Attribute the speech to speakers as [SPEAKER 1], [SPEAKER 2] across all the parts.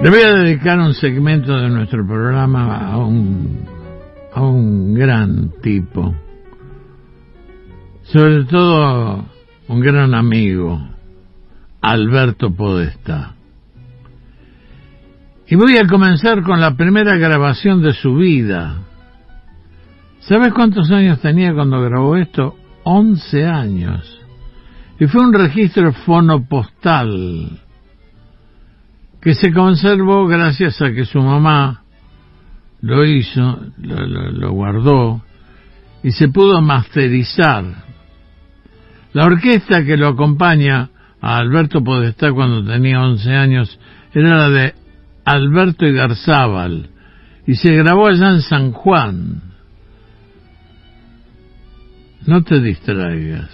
[SPEAKER 1] Le voy a dedicar un segmento de nuestro programa a un, a un gran tipo, sobre todo un gran amigo, Alberto Podesta. Y voy a comenzar con la primera grabación de su vida. ¿Sabes cuántos años tenía cuando grabó esto? Once años. Y fue un registro fonopostal que se conservó gracias a que su mamá lo hizo, lo, guardó y se pudo masterizar. La orquesta que lo acompaña a Alberto Podestá cuando tenía 11 años era la de Alberto Igarzábal y se grabó allá en San Juan. No te distraigas.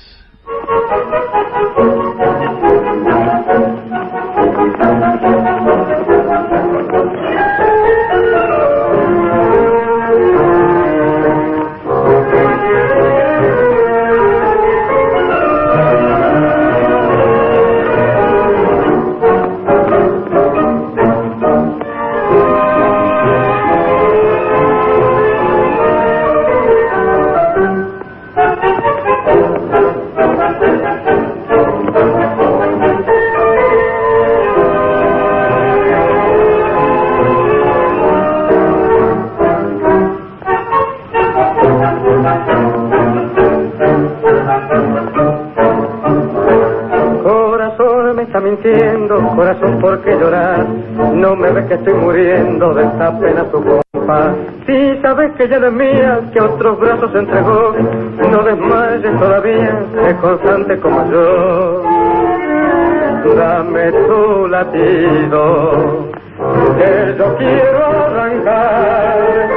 [SPEAKER 2] ¿Por qué llorar? No me ves que estoy muriendo de esta pena tu compa. Si sabes que ya no es mía, que otros brazos entregó, no desmayes todavía, es constante como yo. Dame tu latido, que yo quiero arrancar.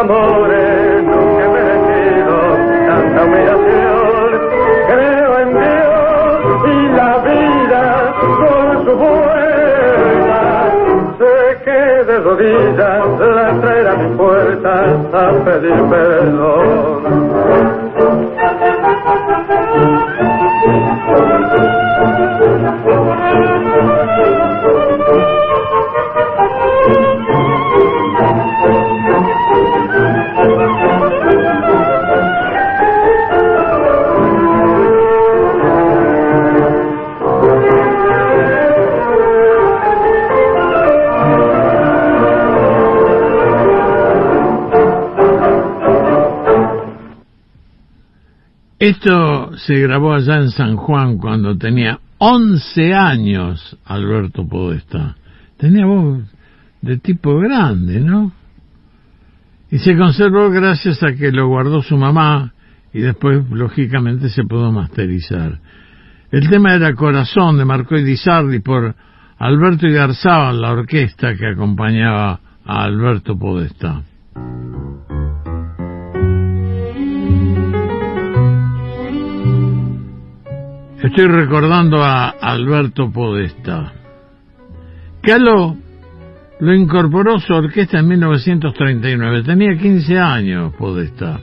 [SPEAKER 2] Amores nunca he merecido tanta humillación. Creo en Dios y la vida con su vuelta. Sé que de rodillas la traerá a mi puerta a pedir perdón.
[SPEAKER 1] Esto se grabó allá en San Juan cuando tenía 11 años Alberto Podesta. Tenía voz de tipo grande, ¿no? Y se conservó gracias a que lo guardó su mamá y después, lógicamente, se pudo masterizar. El tema era Corazón de Marco Di Sardi por Alberto Igarzábal, la orquesta que acompañaba a Alberto Podesta. Estoy recordando a Alberto Podesta. Calo lo incorporó su orquesta en 1939. Tenía 15 años Podesta.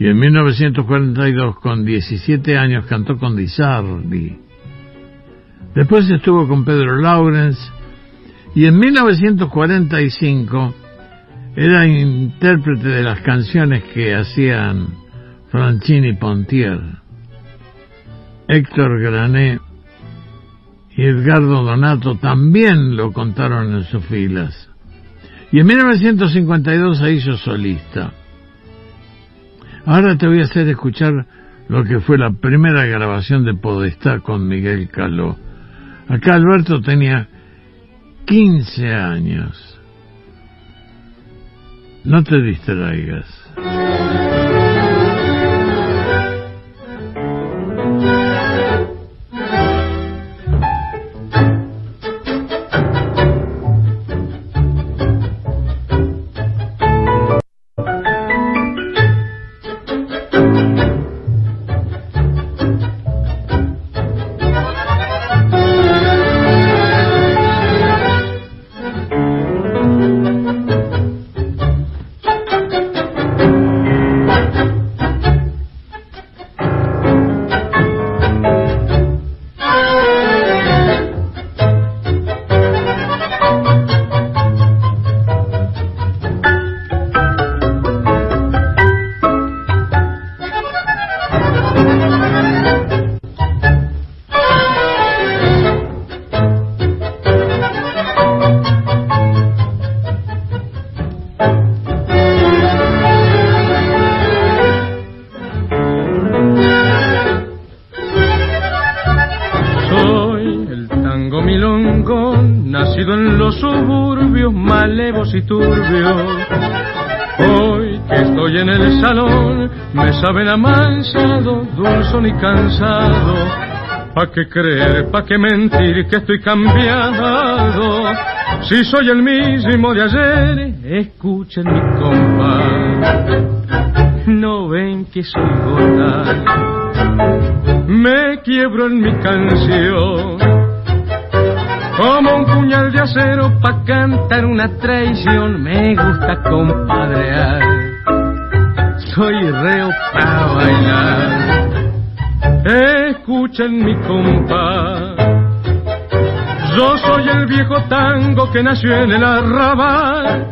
[SPEAKER 1] Y en 1942, con 17 años, cantó con Di Sardi. Después estuvo con Pedro Laurens. Y en 1945 era intérprete de las canciones que hacían Franchini Pontier. Héctor Grané y Edgardo Donato también lo contaron en sus filas. Y en 1952 se hizo solista. Ahora te voy a hacer escuchar lo que fue la primera grabación de Podestá con Miguel Caló. Acá Alberto tenía 15 años. No te distraigas.
[SPEAKER 3] Me saben amansado, dulzón y cansado. ¿Pa' qué creer, pa' qué mentir que estoy cambiado? Si soy el mismo de ayer, escuchen mi compás. No ven que soy gordal me quiebro en mi canción. Como un puñal de acero pa' cantar una traición, me gusta compadrear. Soy reo pa' bailar. Escuchen mi compás. Yo soy el viejo tango que nació en el arrabal.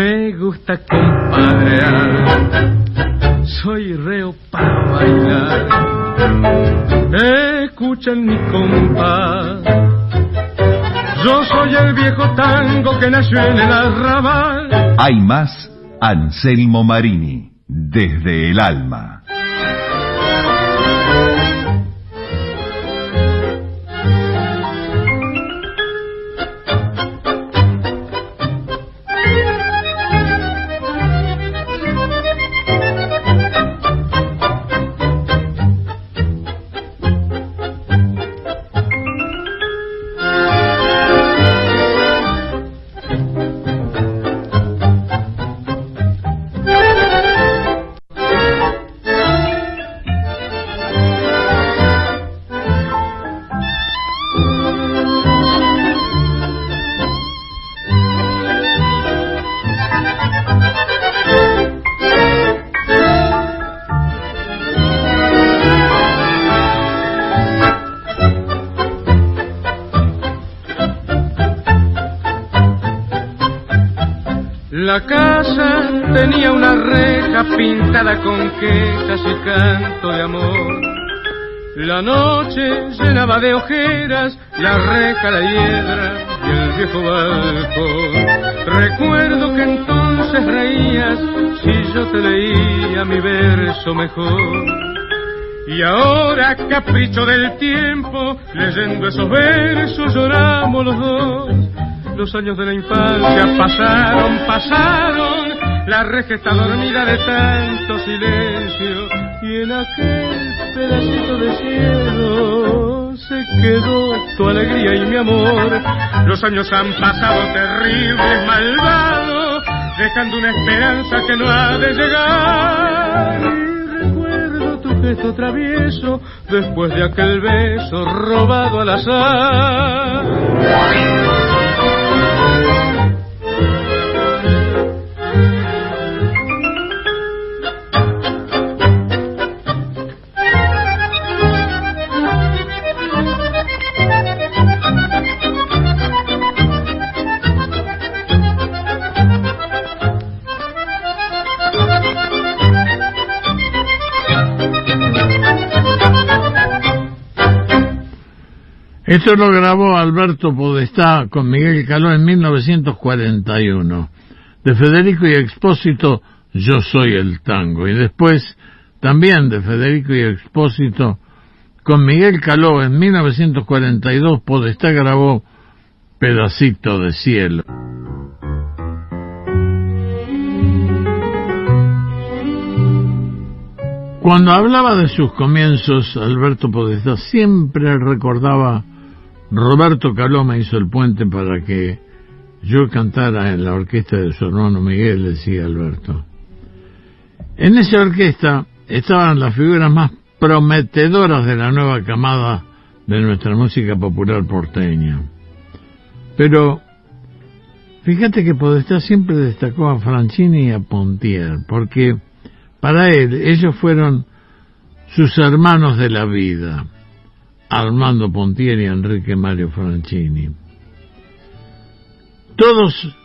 [SPEAKER 3] Me gusta compadrear, soy reo para bailar. Escuchen mi compás. Yo soy el viejo tango que nació en el arrabal.
[SPEAKER 4] Hay más Anselmo Marini, desde el alma. La casa tenía una reja pintada con quejas y canto de amor. La noche llenaba de ojeras la reja, la hiedra y el viejo balcón. Recuerdo que entonces reías si yo te leía mi verso mejor. Y ahora, capricho del tiempo, leyendo esos versos lloramos los dos. Los años de la infancia pasaron, pasaron, la reja está dormida de tanto silencio y en aquel pedacito de cielo se quedó tu alegría y mi amor. Los años han pasado terribles, malvados, dejando una esperanza que no ha de llegar. Gesto travieso después de aquel beso robado al azar.
[SPEAKER 1] Esto lo grabó Alberto Podestá con Miguel Caló en 1941. De Federico y Expósito, Yo soy el tango. Y después, también de Federico y Expósito, con Miguel Caló en 1942, Podestá grabó Pedacito de cielo. Cuando hablaba de sus comienzos, Alberto Podestá siempre recordaba Roberto Caló me hizo el puente para que yo cantara en la orquesta de su hermano Miguel, decía Alberto. En esa orquesta estaban las figuras más prometedoras de la nueva camada de nuestra música popular porteña. Pero fíjate que Podestá siempre destacó a Franchini y a Pontier, porque para él ellos fueron sus hermanos de la vida, Armando Pontier y Enrique Mario Franchini. Todos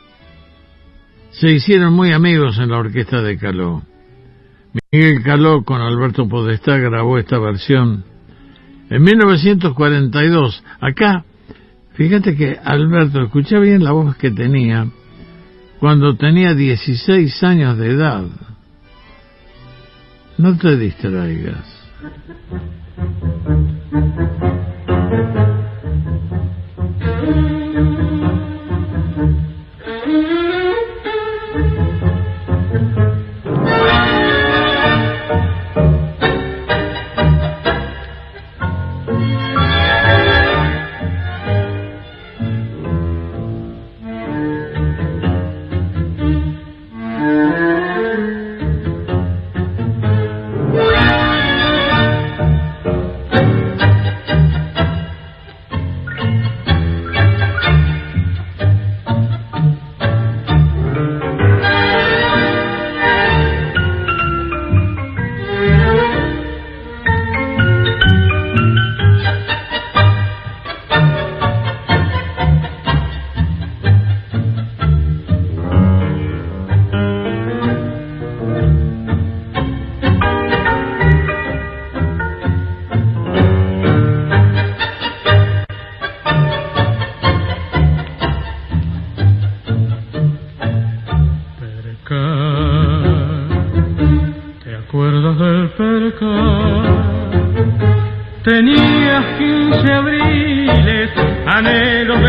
[SPEAKER 1] se hicieron muy amigos en la orquesta de Caló. Miguel Caló con Alberto Podestá grabó esta versión en 1942. Acá, fíjate que Alberto, escucha bien la voz que tenía cuando tenía 16 años de edad. No te distraigas.
[SPEAKER 3] Thank you.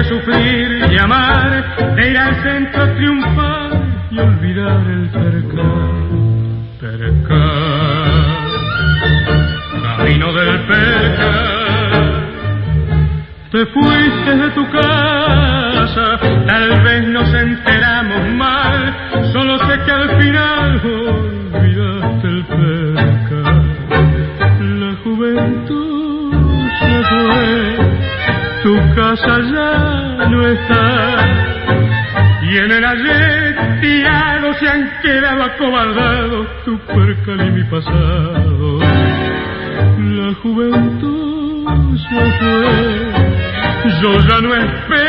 [SPEAKER 3] sufrir.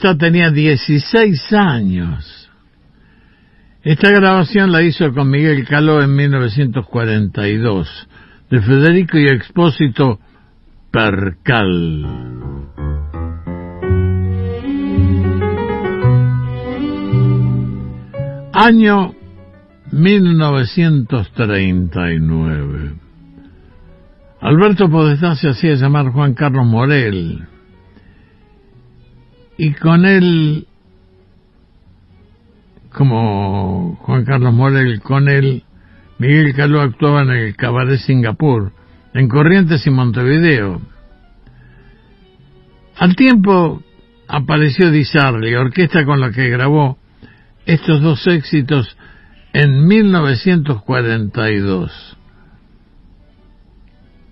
[SPEAKER 1] Podestá tenía 16 años. Esta grabación la hizo con Miguel Caló en 1942, de Federico y Expósito Percal. Año 1939. Alberto Podestá se hacía llamar Juan Carlos Morel y con él, como Juan Carlos Morel, con él, Miguel Caló actuaba en el Cabaret Singapur, en Corrientes y Montevideo. Al tiempo apareció Di orquesta con la que grabó estos dos éxitos en 1942.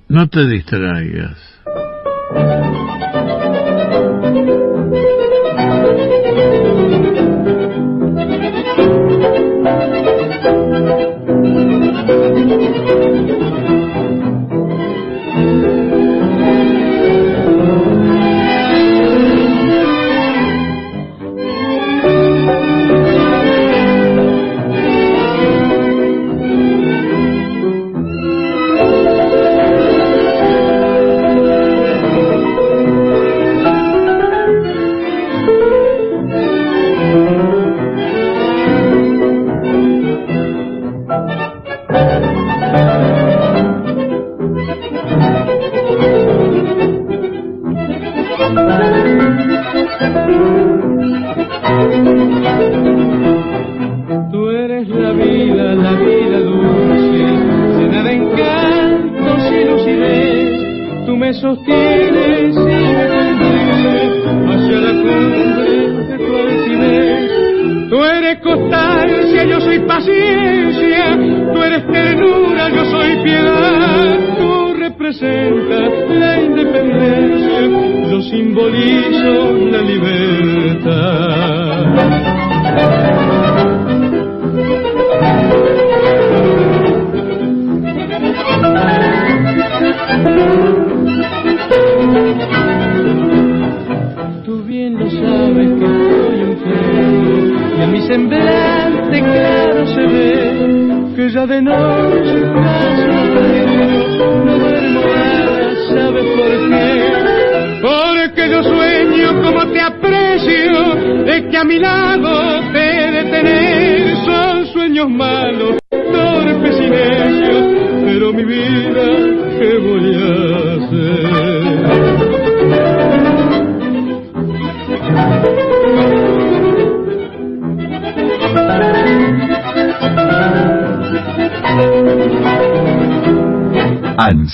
[SPEAKER 1] No te distraigas.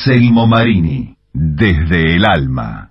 [SPEAKER 5] Anselmo Marini, desde el alma.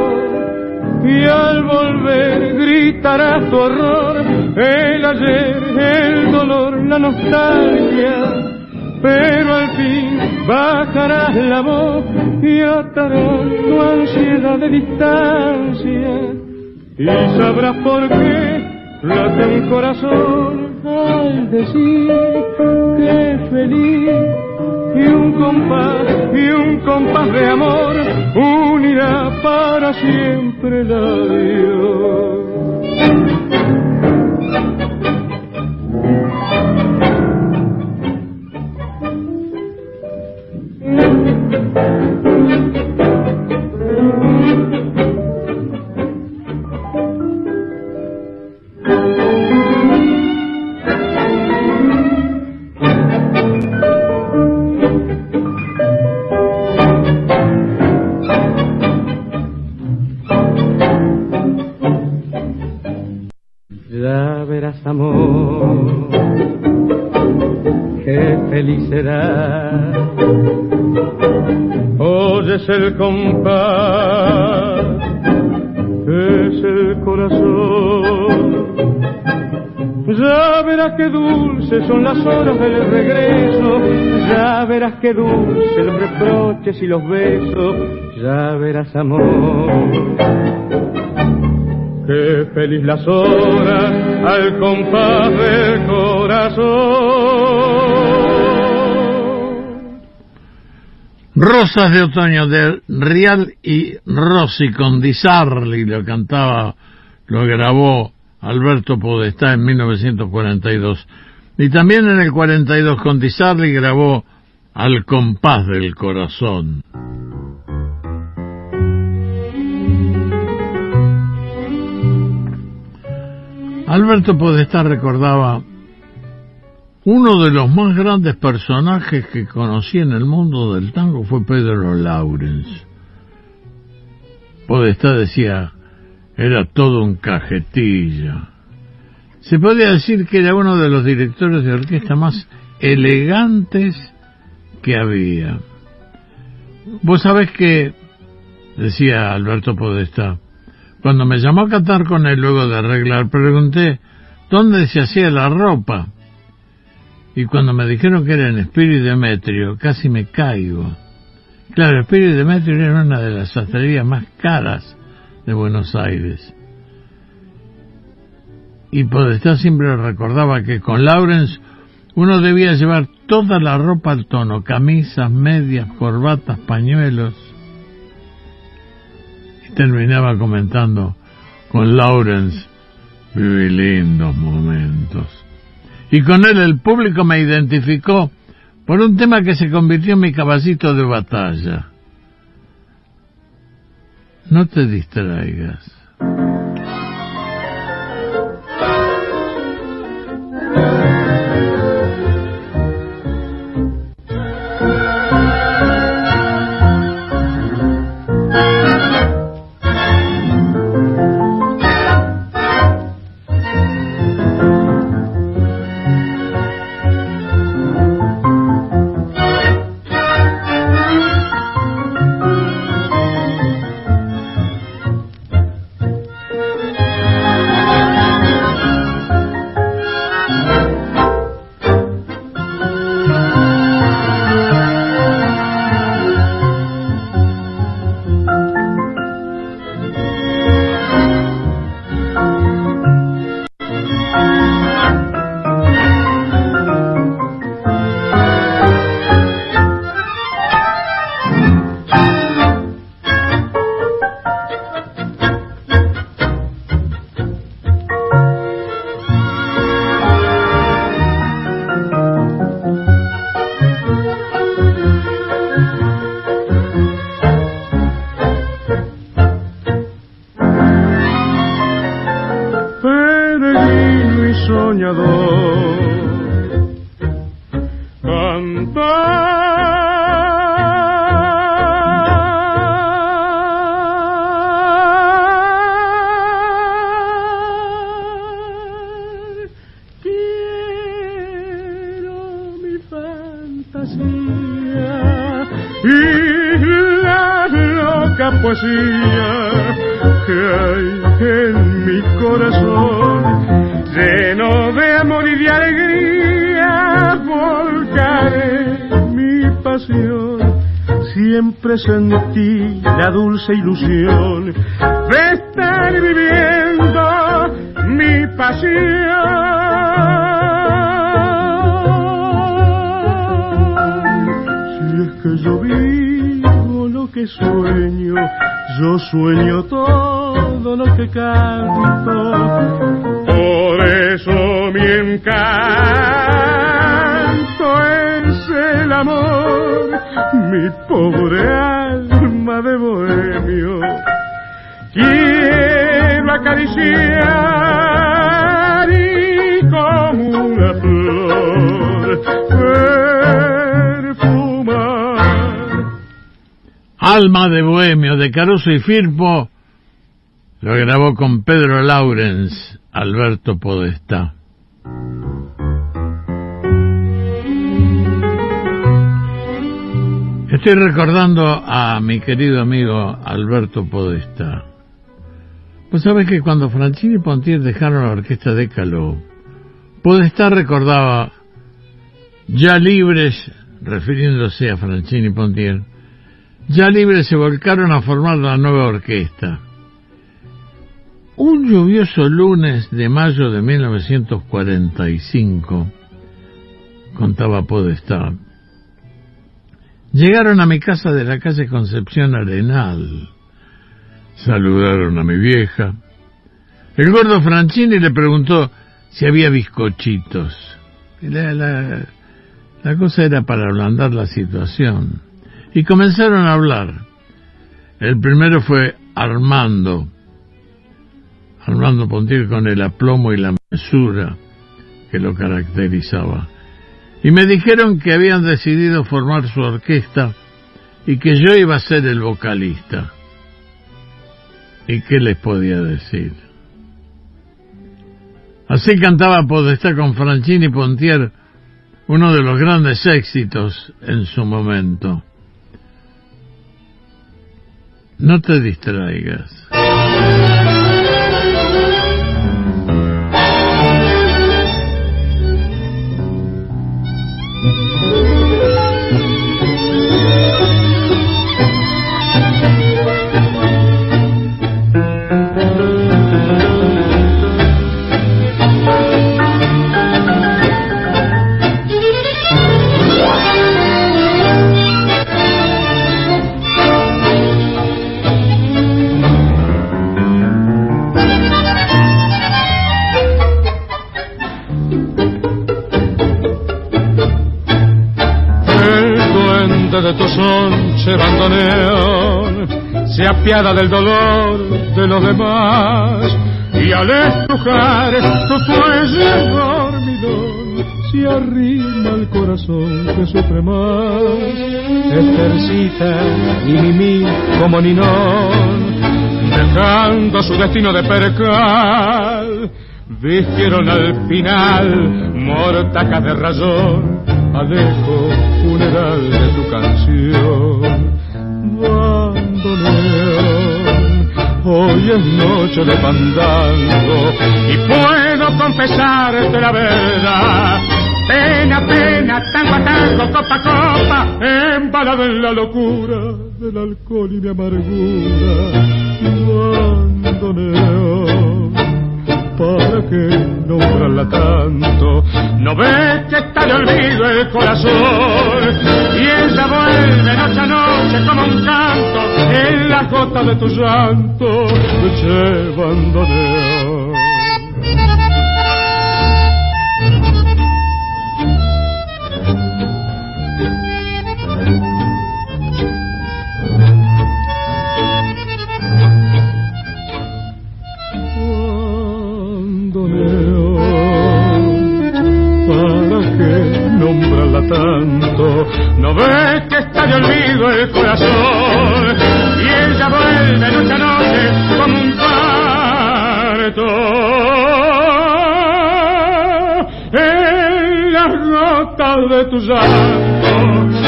[SPEAKER 3] y al volver gritará tu horror, el ayer, el dolor, la nostalgia. Pero al fin bajarás la voz y atarás tu ansiedad de distancia y sabrás por qué late un corazón al decir que feliz y un compás y un compás de amor unirá para siempre la Dios. Las horas del regreso, ya verás qué dulces los reproches y los besos, ya verás amor. Qué feliz las horas al compás del corazón.
[SPEAKER 1] Rosas de otoño de Rial y Rossi con Disarli lo cantaba, lo grabó Alberto Podestá en 1942. Y también en el 42 con Disarli grabó Al compás del corazón. Alberto Podestá recordaba Uno de los más grandes personajes que conocí en el mundo del tango fue Pedro Laurens. Podestá decía, era todo un cajetillo. Se podía decir que era uno de los directores de orquesta más elegantes que había. Vos sabés que, decía Alberto Podestá, cuando me llamó a cantar con él luego de arreglar, pregunté dónde se hacía la ropa. Y cuando me dijeron que era en Espíritu Demetrio, casi me caigo. Claro, Espíritu Demetrio era una de las sastrerías más caras de Buenos Aires. Y Podestá siempre recordaba que con Lawrence uno debía llevar toda la ropa al tono, camisas, medias, corbatas, pañuelos. Y terminaba comentando, con Lawrence viví lindos momentos. Y con él el público me identificó por un tema que se convirtió en mi caballito de batalla. No te distraigas.
[SPEAKER 3] Ilusión. De pobre alma de bohemio. Quiero acariciar y como una flor perfumar.
[SPEAKER 1] Alma de bohemio de Caruso y Firpo lo grabó con Pedro Laurens, Alberto Podestá. Estoy recordando a mi querido amigo Alberto Podestá. Pues sabes que cuando Franchini y Pontier dejaron la orquesta de Caló, Podestá recordaba, ya libres, refiriéndose a Franchini y Pontier, ya libres se volcaron a formar la nueva orquesta. Un lluvioso lunes de mayo de 1945, contaba Podestá, Llegaron a mi casa de la calle Concepción Arenal. Saludaron a mi vieja. El gordo Franchini le preguntó si había bizcochitos. La, la, la cosa era para ablandar la situación. Y comenzaron a hablar. El primero fue Armando. Armando Pontier con el aplomo y la mesura que lo caracterizaba. Y me dijeron que habían decidido formar su orquesta y que yo iba a ser el vocalista. ¿Y qué les podía decir? Así cantaba Podestá con Franchini Pontier, uno de los grandes éxitos en su momento. No te distraigas.
[SPEAKER 3] Se apiada del dolor de los demás y al estrujar tu cuello dormidón se arrima el corazón que sufre más ejercita ni mimi como ninón dejando su destino de percal vistieron al final mortacas de razón al eco funeral de tu canción Hoy es noche de pandango y puedo confesarte la verdad. Pena, pena, tango a tango, copa a copa, embalado en la locura del alcohol y mi amargura. ¿para qué nombrarla tanto? No ves que está de olvido el corazón y ella vuelve noche a noche como un canto en la gota de tu llanto, llevándole tanto. Parto. En las notas de tu llanto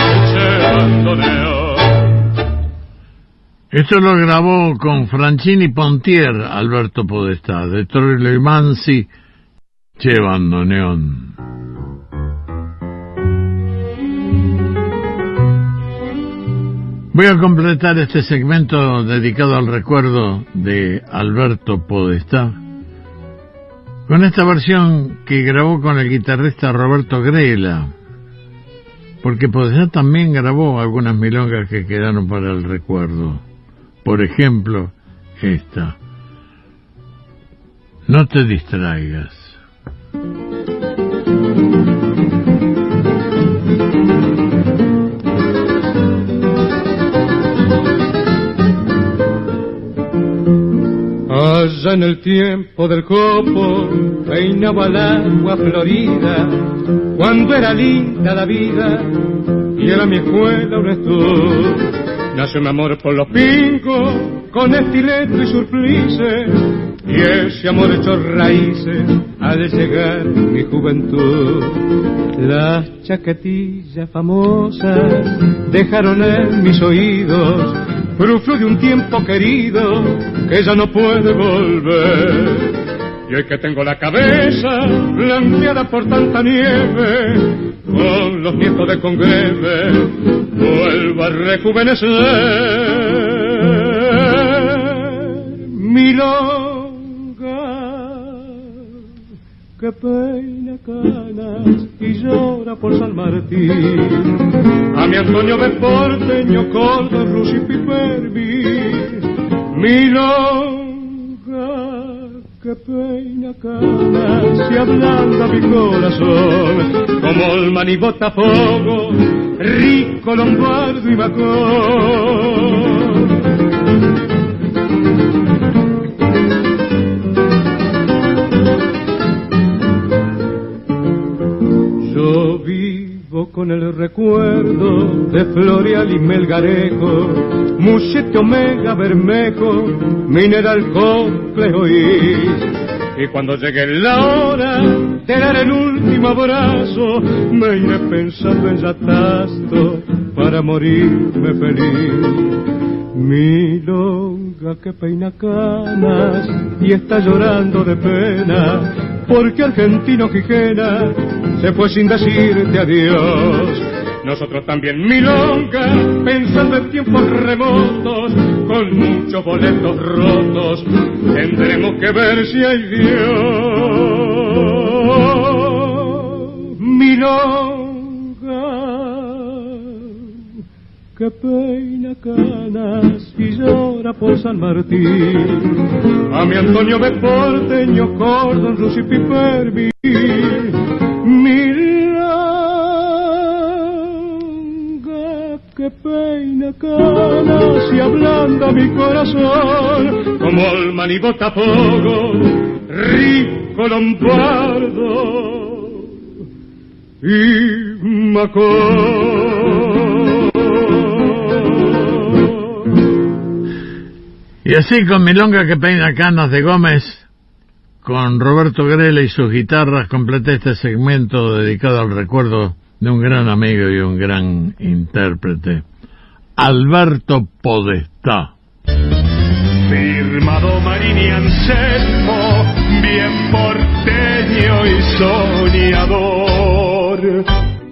[SPEAKER 1] Esto lo grabó con Franchini Pontier, Alberto Podestá, de Troilo y Mansi, Che Bandoneón. Voy a completar este segmento dedicado al recuerdo de Alberto Podestá con esta versión que grabó con el guitarrista Roberto Grela, porque Podestá también grabó algunas milongas que quedaron para el recuerdo. Por ejemplo, esta. No te distraigas.
[SPEAKER 3] Allá en el tiempo del copo peinaba el agua florida, cuando era linda la vida y era mi escuela un estudio. Nació mi amor por los pingos, con estileto y surplice, y ese amor echó raíces al llegar mi juventud. Las chaquetillas famosas dejaron en mis oídos frufru de un tiempo querido que ya no puede volver. Y hoy que tengo la cabeza blanqueada por tanta nieve, con los nietos de congreve, vuelvo a rejuvenecer. Milonga, que peina canas y llora por San Martín. A mi Antonio de porteño, cordo, rusi, pipermi, milonga que peina canas y ablanda mi corazón, como el manibota fuego, rico lombardo y bacón. Con el recuerdo de Florial y Melgarejo, Muchete Omega Bermejo, Mineral Complejo y, y cuando llegue la hora de dar el último abrazo, me iré pensando en Yatasto para morirme feliz. Milonga que peina canas y está llorando de pena porque argentino Quijena se fue sin decirte adiós. Nosotros también milonga, pensando en tiempos remotos, con muchos boletos rotos, tendremos que ver si hay Dios. Milonga que peina canas y llora por San Martín. A mi Antonio de Porteño, Cordon, Rusi Pipervi, Milanga que peina canas y ablanda mi corazón, como Alman y Botafogo, rico Lombardo y Macón.
[SPEAKER 1] Y así con Milonga que peina canas de Gómez, con Roberto Grela y sus guitarras, completé este segmento dedicado al recuerdo de un gran amigo y un gran intérprete, Alberto Podestá.
[SPEAKER 6] Firmado Marini Anselmo, bien porteño y soñador